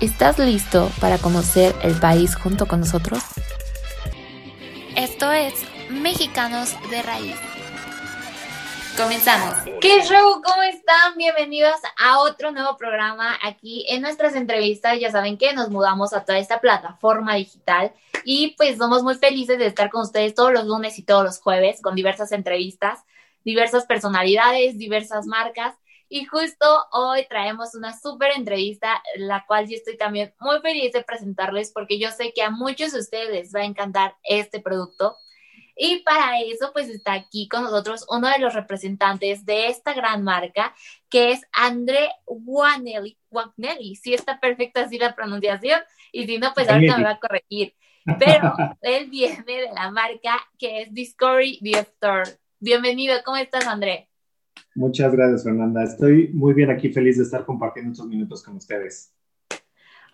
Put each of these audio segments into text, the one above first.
¿Estás listo para conocer el país junto con nosotros? Esto es Mexicanos de Raíz. Comenzamos. ¿Qué show? ¿Cómo están? Bienvenidos a otro nuevo programa aquí en nuestras entrevistas. Ya saben que nos mudamos a toda esta plataforma digital y pues somos muy felices de estar con ustedes todos los lunes y todos los jueves con diversas entrevistas, diversas personalidades, diversas marcas y justo hoy traemos una súper entrevista, la cual yo estoy también muy feliz de presentarles porque yo sé que a muchos de ustedes les va a encantar este producto. Y para eso, pues está aquí con nosotros uno de los representantes de esta gran marca, que es André Guanelli. Guanelli, si está perfecta así la pronunciación, y si no, pues ahorita me va a corregir. Pero él viene de la marca que es Discovery Store. Bienvenido, ¿cómo estás, André? Muchas gracias, Fernanda. Estoy muy bien aquí, feliz de estar compartiendo estos minutos con ustedes.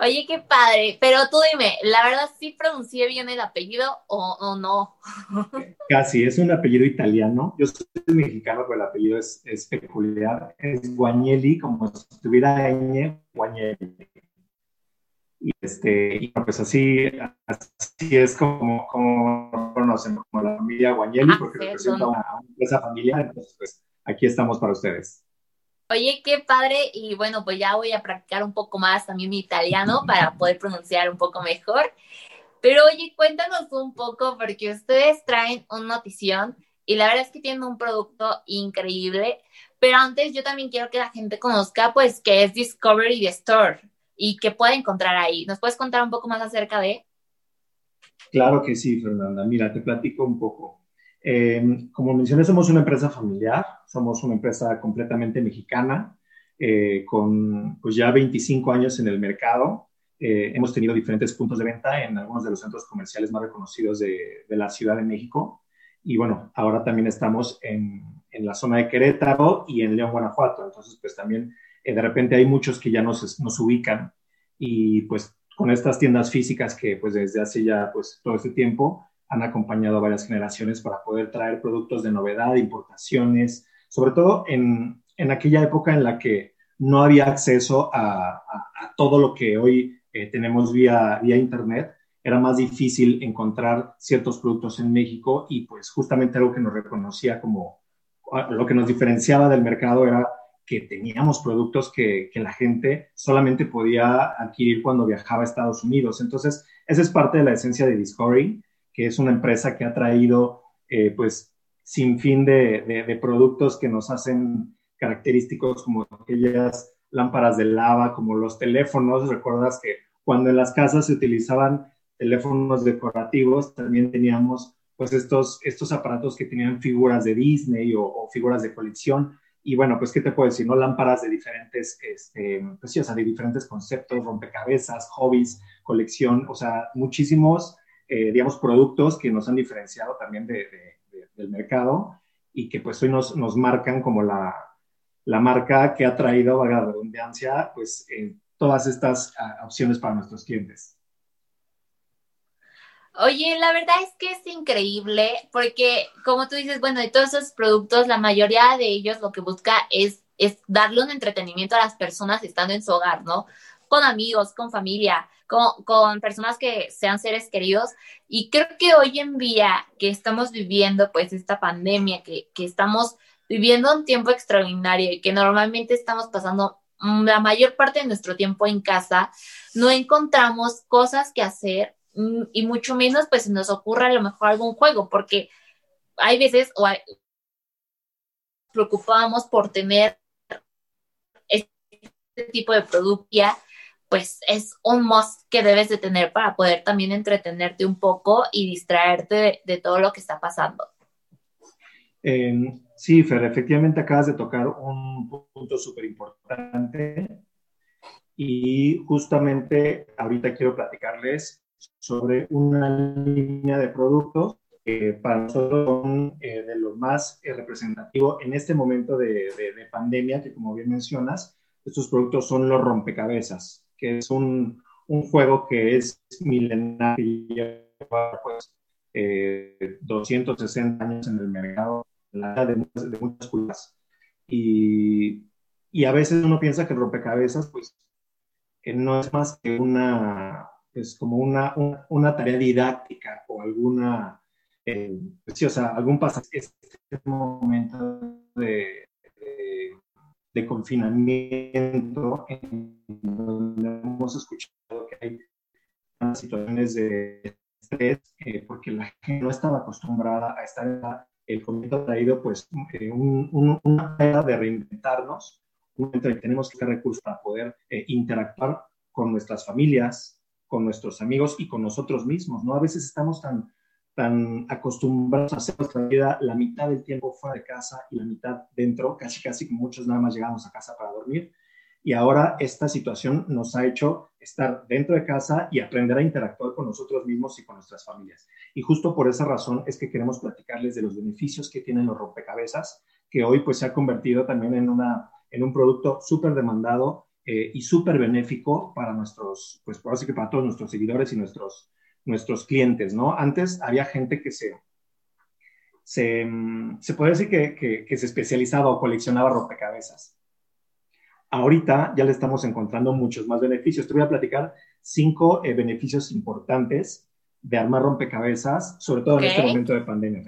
Oye, qué padre, pero tú dime, ¿la verdad sí pronuncié bien el apellido o, no? Casi, es un apellido italiano. Yo soy mexicano, pero el apellido es, peculiar. Es Guagnelli, como si estuviera ñ, Guagnelli. Y, este, y pues así, así es como, como conocen, como la familia Guagnelli, ah, porque representa una, una empresa familiar. Entonces, pues aquí estamos para ustedes. Oye, qué padre. Y bueno, pues ya voy a practicar un poco más también mi italiano para poder pronunciar un poco mejor. Pero oye, cuéntanos un poco, porque ustedes traen una notición y la verdad es que tienen un producto increíble. Pero antes yo también quiero que la gente conozca, pues, qué es Discovery Store y qué puede encontrar ahí. ¿Nos puedes contar un poco más acerca de? Claro que sí, Fernanda. Mira, te platico un poco. Eh, como mencioné, somos una empresa familiar, somos una empresa completamente mexicana, eh, con pues ya 25 años en el mercado. Eh, hemos tenido diferentes puntos de venta en algunos de los centros comerciales más reconocidos de, de la Ciudad de México. Y bueno, ahora también estamos en, en, la zona de Querétaro y en León, Guanajuato. Entonces, pues también de repente hay muchos que ya nos, nos ubican y pues con estas tiendas físicas que pues desde hace ya pues todo este tiempo han acompañado a varias generaciones para poder traer productos de novedad, importaciones, sobre todo en, en aquella época en la que no había acceso a, a, todo lo que hoy eh, tenemos vía, vía Internet. Era más difícil encontrar ciertos productos en México y pues justamente algo que nos reconocía como lo que nos diferenciaba del mercado era que teníamos productos que, que, la gente solamente podía adquirir cuando viajaba a Estados Unidos. Entonces, esa es parte de la esencia de Discovery que es una empresa que ha traído, eh, pues, sin fin de, productos que nos hacen característicos como aquellas lámparas de lava, como los teléfonos. Recuerdas que cuando en las casas se utilizaban teléfonos decorativos, también teníamos pues estos, estos aparatos que tenían figuras de Disney o, figuras de colección. Y bueno, pues, ¿qué te puedo decir? ¿No? Lámparas de diferentes, este, pues sí, de diferentes conceptos, rompecabezas, hobbies, colección, o sea, muchísimos eh, digamos, productos que nos han diferenciado también de, del mercado y que pues hoy nos, nos marcan como la, la, marca que ha traído, a la redundancia, pues eh, todas estas uh, opciones para nuestros clientes. Oye, la verdad es que es increíble porque, como tú dices, bueno, de todos esos productos, la mayoría de ellos lo que busca es, es darle un entretenimiento a las personas estando en su hogar, ¿no? Con amigos, con familia con, personas que sean seres queridos. Y creo que hoy en día que estamos viviendo pues esta pandemia, que, que estamos viviendo un tiempo extraordinario y que normalmente estamos pasando la mayor parte de nuestro tiempo en casa, no encontramos cosas que hacer mm, y mucho menos pues nos ocurre a lo mejor algún juego, porque hay veces o hay, preocupamos por tener este tipo de producto pues es un must que debes de tener para poder también entretenerte un poco y distraerte de, todo lo que está pasando. sí, Fer, efectivamente acabas de tocar un punto súper importante y justamente ahorita quiero platicarles sobre una línea de productos que para nosotros son eh, de los más eh, representativos en este momento de, de, pandemia, que como bien mencionas, estos productos son los rompecabezas, que es un, un juego que es milenario, lleva pues, 260 eh, años en el mercado, de muchas, de muchas culturas. Y, y, a veces uno piensa que el rompecabezas, pues, no es más que una, es como una, una, tarea didáctica o alguna, eh, sí, o sea, algún pasaje, este momento de, de, confinamiento en donde hemos escuchado que hay situaciones de estrés eh, porque la gente no estaba acostumbrada a estar el confinamiento ha traído pues eh, un, una manera de reinventarnos, un tenemos que tener recursos para poder eh, interactuar con nuestras familias, con nuestros amigos y con nosotros mismos, ¿no? A veces estamos tan, tan acostumbrados a hacer nuestra vida la mitad del tiempo fuera de casa y la mitad dentro, casi casi muchos nada más llegamos a casa para dormir. Y ahora esta situación nos ha hecho estar dentro de casa y aprender a interactuar con nosotros mismos y con nuestras familias. Y justo por esa razón es que queremos platicarles de los beneficios que tienen los rompecabezas, que hoy pues se ha convertido también en, una, en un producto súper demandado eh, y súper benéfico para nuestros, pues por así que para todos nuestros seguidores y nuestros, nuestros clientes, ¿no? Antes había gente que se, se, se puede decir que, que, se especializaba o coleccionaba rompecabezas. Ahorita ya le estamos encontrando muchos más beneficios. Te voy a platicar cinco eh, beneficios importantes de armar rompecabezas, sobre todo en este momento de pandemia.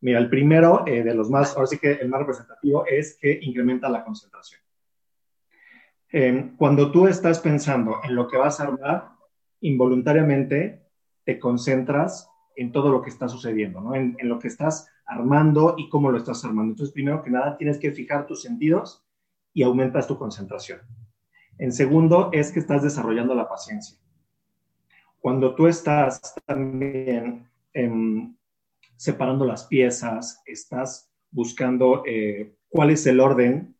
Mira, el primero eh, de los más, ahora sí que el más representativo es que incrementa la concentración. Em, cuando tú estás pensando en lo que vas a armar, involuntariamente te concentras en todo lo que está sucediendo, ¿no? En, lo que estás armando y cómo lo estás armando. Entonces, primero que nada, tienes que fijar tus sentidos y aumentas tu concentración. En segundo, es que estás desarrollando la paciencia. Cuando tú estás también em, separando las piezas, estás buscando eh, cuál es el orden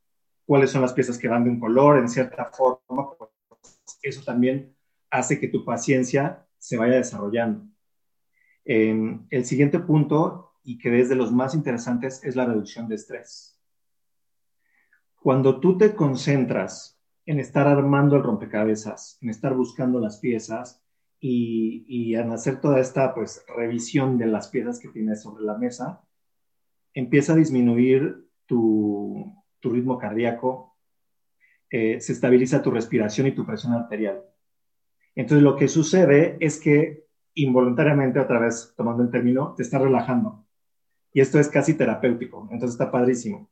cuáles son las piezas que van de un color en cierta forma, pues eso también hace que tu paciencia se vaya desarrollando. el siguiente punto, y que es de los más interesantes, es la reducción de estrés. Cuando tú te concentras en estar armando el rompecabezas, en estar buscando las piezas y, y en hacer toda esta pues, revisión de las piezas que tienes sobre la mesa, empieza a disminuir tu, tu ritmo cardíaco, eh, se estabiliza tu respiración y tu presión arterial. Entonces lo que sucede es que involuntariamente, otra vez tomando el término, te está relajando. Y esto es casi terapéutico, entonces está padrísimo.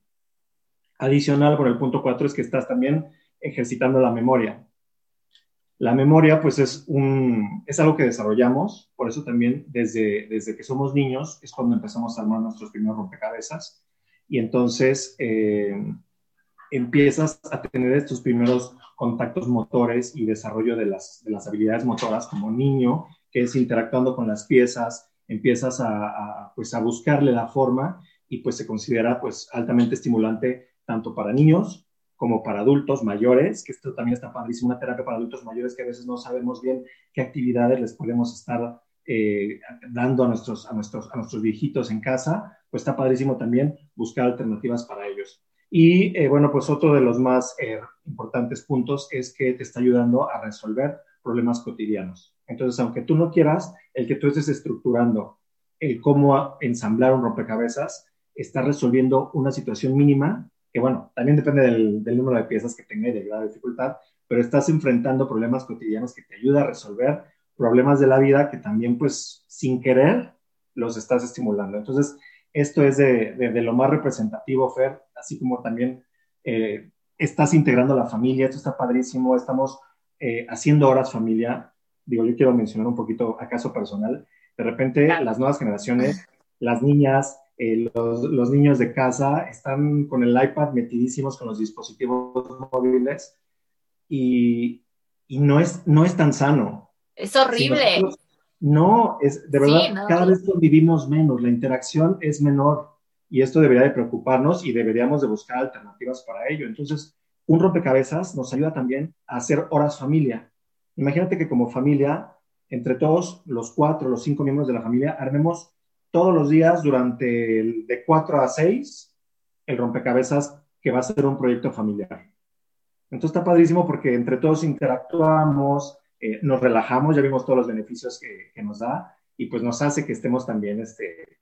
Adicional, por el punto 4, es que estás también ejercitando la memoria. La memoria, pues, es, un, es algo que desarrollamos, por eso también desde, desde que somos niños es cuando empezamos a armar nuestros primeros rompecabezas y entonces eh, empiezas a tener estos primeros contactos motores y desarrollo de las, de las habilidades motoras como niño, que es interactuando con las piezas, empiezas a, pues a buscarle la forma y pues se considera pues altamente estimulante tanto para niños como para adultos mayores, que esto también está padrísimo, una terapia para adultos mayores que a veces no sabemos bien qué actividades les podemos estar eh, dando a nuestros, a, nuestros, a nuestros viejitos en casa, pues está padrísimo también buscar alternativas para ellos. Y eh, bueno, pues otro de los más eh, importantes puntos es que te está ayudando a resolver problemas cotidianos. Entonces, aunque tú no quieras, el que tú estés estructurando el cómo ensamblar un rompecabezas, está resolviendo una situación mínima, que bueno, también depende del, del número de piezas que tenga y de grado de dificultad, pero estás enfrentando problemas cotidianos que te ayuda a resolver problemas de la vida que también, pues, sin querer, los estás estimulando. Entonces, esto es de, lo más representativo, Fer, así como también eh, estás integrando a la familia, esto está padrísimo, estamos eh, haciendo horas familia. Digo, yo quiero mencionar un poquito acaso personal. De repente, las nuevas generaciones, las niñas, eh, los, niños de casa están con el iPad metidísimos con los dispositivos móviles y, y no, es, no es tan sano. Es horrible. no, es de verdad, cada vez convivimos menos, la interacción es menor y esto debería de preocuparnos y deberíamos de buscar alternativas para ello. Entonces, un rompecabezas nos ayuda también a hacer horas familia. Imagínate que como familia, entre todos los cuatro, los cinco miembros de la familia, armemos todos los días durante de cuatro a seis el rompecabezas que va a ser un proyecto familiar. Entonces está padrísimo porque entre todos interactuamos, eh, nos relajamos, ya vimos todos los beneficios que, que, nos da y pues nos hace que estemos también este,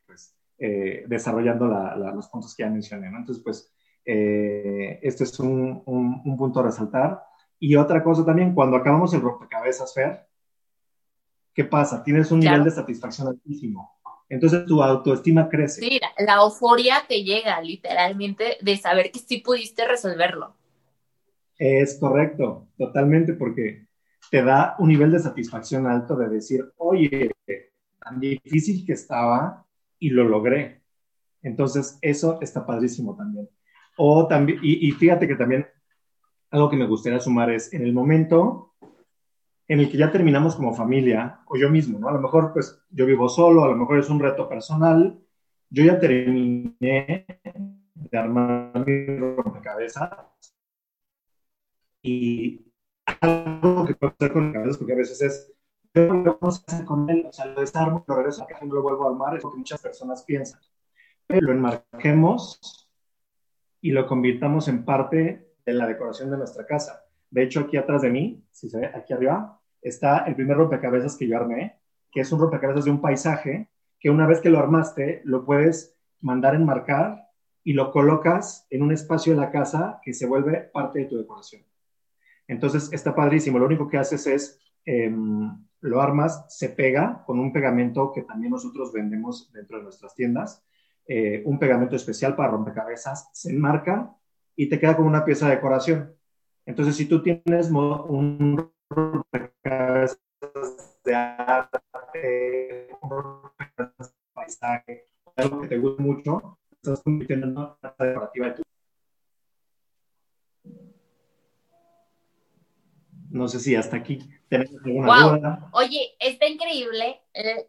eh, desarrollando los puntos que ya mencioné. ¿no? Entonces, pues, eh, este es un, un, punto a resaltar. Y otra cosa también, cuando acabamos el rompecabezas, Fer, ¿qué pasa? Tienes un nivel de satisfacción altísimo. Entonces tu autoestima crece. Sí, la, euforia te llega literalmente de saber que sí pudiste resolverlo. Es correcto, totalmente, porque te da un nivel de satisfacción alto de decir, oye, tan difícil que estaba y lo logré. Entonces, eso está padrísimo también. O también, y, fíjate que también algo que me gustaría sumar es en el momento en el que ya terminamos como familia, o yo mismo, ¿no? A lo mejor, pues, yo vivo solo, a lo mejor es un reto personal, yo ya terminé de armar mi rompecabezas y algo que puedo hacer con mi cabeza, porque a veces es, lo vamos a hacer con él, o sea, lo desarmo, lo regreso a y lo vuelvo a armar, es lo que muchas personas piensan. Pero lo enmarquemos y lo convirtamos en parte de la decoración de nuestra casa. De hecho, aquí atrás de mí, si se ve aquí arriba, está el primer rompecabezas que yo armé, que es un rompecabezas de un paisaje, que una vez que lo armaste, lo puedes mandar enmarcar y lo colocas en un espacio de la casa que se vuelve parte de tu decoración. Entonces, está padrísimo. Lo único que haces es, em, lo armas, se pega con un pegamento que también nosotros vendemos dentro de nuestras tiendas eh, un pegamento especial para rompecabezas, se enmarca y te queda como una pieza de decoración. Entonces, si tú tienes un rompecabezas de arte, un rompecabezas de paisaje, algo que te guste mucho, estás convirtiendo en una decorativa de tu No sé si hasta aquí tenés alguna duda. Oye, está increíble. Eh,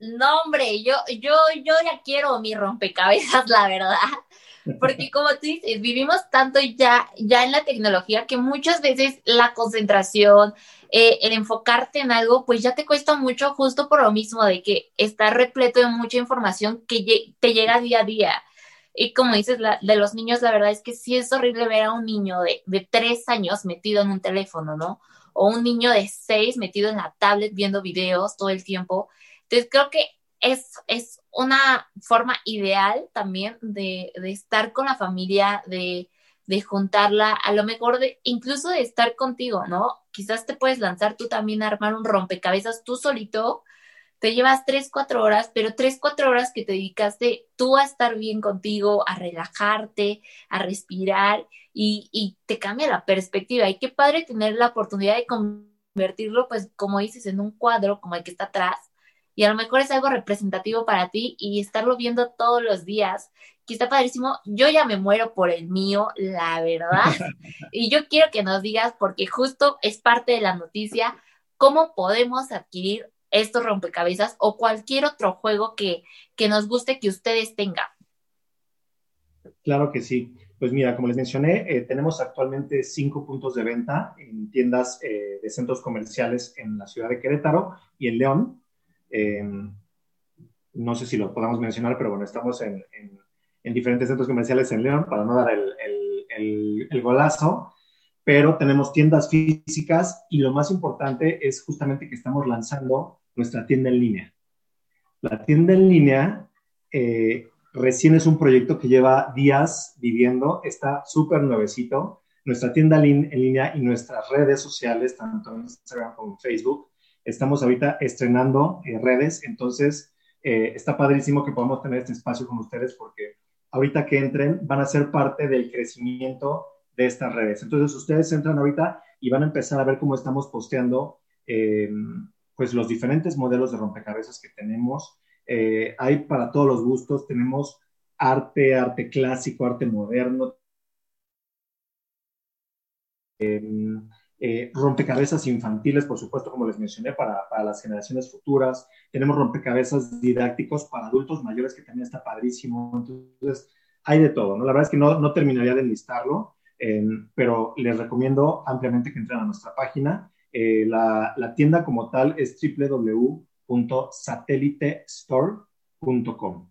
no, hombre, yo, yo, yo ya quiero mi rompecabezas, la verdad. Porque como tú dices, vivimos tanto ya, ya en la tecnología que muchas veces la concentración, eh, el enfocarte en algo, pues ya te cuesta mucho justo por lo mismo de que está repleto de mucha información que te llega día a día. Y como dices, de los niños, la verdad es que sí es horrible ver a un niño de, de tres años metido en un teléfono, ¿no? O un niño de seis metido en la tablet viendo videos todo el tiempo. Entonces creo que es, es una forma ideal también de, estar con la familia, de, juntarla, a lo mejor de, incluso de estar contigo, ¿no? Quizás te puedes lanzar tú también a armar un rompecabezas tú solito, te llevas tres, cuatro horas, pero tres, cuatro horas que te dedicaste tú a estar bien contigo, a relajarte, a respirar y, y te cambia la perspectiva. Y qué padre tener la oportunidad de convertirlo, pues como dices, en un cuadro como el que está atrás y a lo mejor es algo representativo para ti y estarlo viendo todos los días, que está padrísimo. Yo ya me muero por el mío, la verdad. y yo quiero que nos digas, porque justo es parte de la noticia, cómo podemos adquirir estos rompecabezas o cualquier otro juego que, que nos guste que ustedes tengan. Claro que sí. Pues mira, como les mencioné, eh, tenemos actualmente cinco puntos de venta en tiendas eh, de centros comerciales en la ciudad de Querétaro y en León. Eh, no sé si lo podamos mencionar, pero bueno, estamos en, diferentes centros comerciales en León para no dar el, golazo, pero tenemos tiendas físicas y lo más importante es justamente que estamos lanzando nuestra tienda en línea. La tienda en línea eh, recién es un proyecto que lleva días viviendo, está súper nuevecito. Nuestra tienda en línea y nuestras redes sociales, tanto en Instagram como Facebook, Estamos ahorita estrenando eh, redes, entonces eh, está padrísimo que podamos tener este espacio con ustedes porque ahorita que entren van a ser parte del crecimiento de estas redes. Entonces ustedes entran ahorita y van a empezar a ver cómo estamos posteando pues los diferentes modelos de rompecabezas que tenemos. hay para todos los gustos, tenemos arte, arte clásico, arte moderno. Eh, rompecabezas infantiles, por supuesto, como les mencioné, para, para, las generaciones futuras. Tenemos rompecabezas didácticos para adultos mayores, que también está padrísimo. Entonces, hay de todo, ¿no? La verdad es que no, no terminaría de enlistarlo, pero les recomiendo ampliamente que entren a nuestra página. Eh, la, la, tienda como tal es www.satellitestore.com.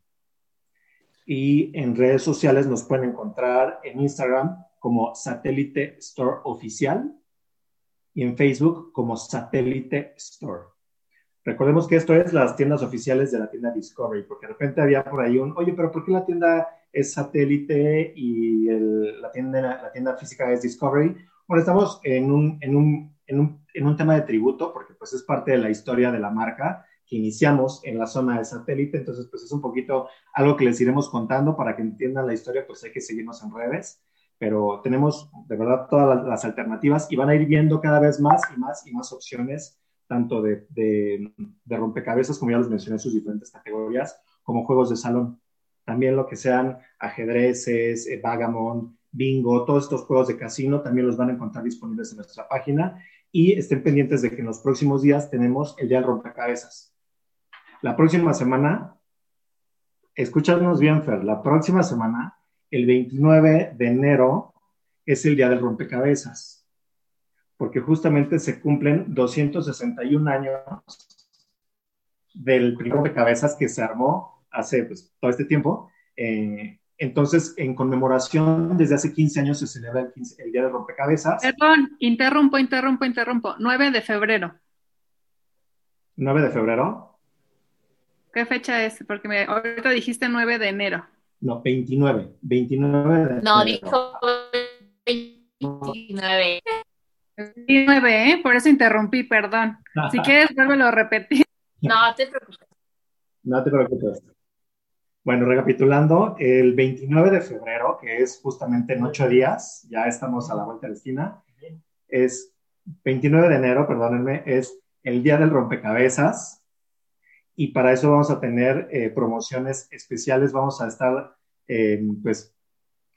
Y en redes sociales nos pueden encontrar en Instagram como Satélite Store Oficial y en Facebook como Satélite Store. Recordemos que esto es las tiendas oficiales de la tienda Discovery, porque de repente había por ahí un, oye, pero ¿por qué la tienda es satélite y la, tienda, la tienda física es Discovery? Bueno, estamos en un, en, un, en, un, en un tema de tributo, porque pues es parte de la historia de la marca que iniciamos en la zona de satélite, entonces pues es un poquito algo que les iremos contando para que entiendan la historia, pues hay que seguirnos en redes, pero tenemos de verdad todas las alternativas y van a ir viendo cada vez más y más y más opciones tanto de, de, rompecabezas, como ya les mencioné, sus diferentes categorías, como juegos de salón. También lo que sean ajedrezes, eh, vagamon, bingo, todos estos juegos de casino también los van a encontrar disponibles en nuestra página y estén pendientes de que en los próximos días tenemos el día del rompecabezas. La próxima semana, escúchanos bien, Fer, la próxima semana, el 29 de enero, es el día del rompecabezas porque justamente se cumplen 261 años del primer de cabezas que se armó hace pues, todo este tiempo. Eh, entonces, en conmemoración, desde hace 15 años se celebra el, Día de Rompecabezas. Perdón, interrumpo, interrumpo, interrumpo. 9 de febrero. 9 de febrero. ¿Qué fecha es? Porque me, ahorita dijiste 9 de enero. No, 29. 29 de enero. No, dijo 29. 29, ¿eh? Por eso interrumpí, perdón. Si quieres, vuélvelo a repetir. No te preocupes. No te preocupes. Bueno, recapitulando, el 29 de febrero, que es justamente en ocho días, ya estamos a la vuelta de la esquina, es 29 de enero, perdónenme, es el día del rompecabezas y para eso vamos a tener eh, promociones especiales, vamos a estar eh, pues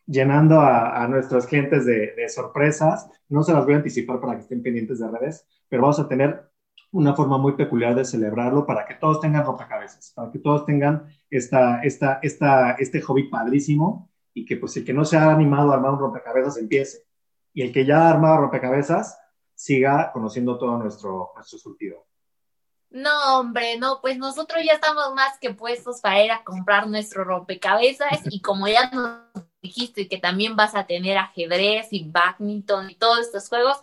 llenando a, nuestros clientes de, sorpresas. No se las voy a anticipar para que estén pendientes de redes, pero vamos a tener una forma muy peculiar de celebrarlo para que todos tengan rompecabezas, para que todos tengan esta, esta, esta, este hobby padrísimo y que pues el que no se ha animado a armar un rompecabezas empiece. Y el que ya ha armado rompecabezas siga conociendo todo nuestro, nuestro surtido. No, hombre, no, pues nosotros ya estamos más que puestos para ir a comprar nuestro rompecabezas y como ya nos dijiste que también vas a tener ajedrez y badminton y todos estos juegos,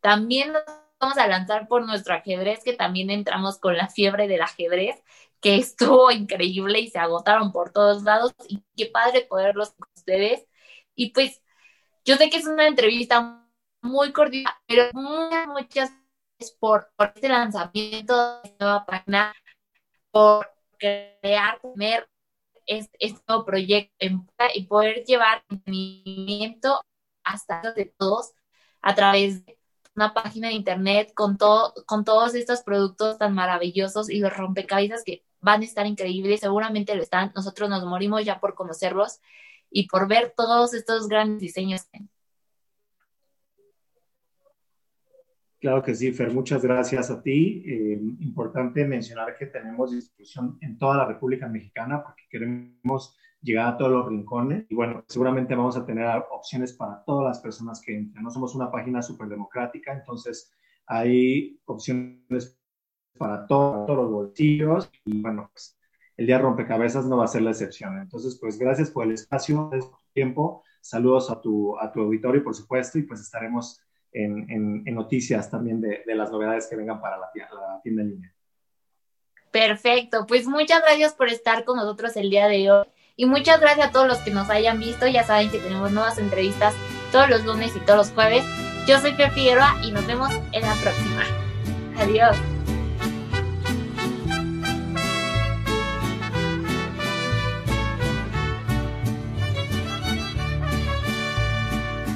también nos vamos a lanzar por nuestro ajedrez, que también entramos con la fiebre del ajedrez, que estuvo increíble y se agotaron por todos lados y qué padre poderlos con ustedes. Y pues yo sé que es una entrevista muy cordial, pero muchas, muchas gracias por, por este lanzamiento de esta nueva página, por crear, tener este, nuevo proyecto y poder llevar entretenimiento hasta de todos a través de una página de internet con todo, con todos estos productos tan maravillosos y los rompecabezas que van a estar increíbles, seguramente lo están. Nosotros nos morimos ya por conocerlos y por ver todos estos grandes diseños. Claro que sí, Fer, muchas gracias a ti. Eh, importante mencionar que tenemos distribución en toda la República Mexicana porque queremos llegar a todos los rincones y bueno, seguramente vamos a tener opciones para todas las personas que entren. No somos una página súper democrática, entonces hay opciones para, todos los bolsillos y bueno, pues el día rompecabezas no va a ser la excepción. Entonces, pues gracias por el espacio, por tu tiempo, saludos a tu, a tu auditorio, por supuesto, y pues estaremos en, noticias también de, las novedades que vengan para la, la tienda en línea. Perfecto, pues muchas gracias por estar con nosotros el día de hoy y muchas gracias a todos los que nos hayan visto. Ya saben que tenemos nuevas entrevistas todos los lunes y todos los jueves. Yo soy Fer Figueroa y nos vemos en la próxima. Adiós.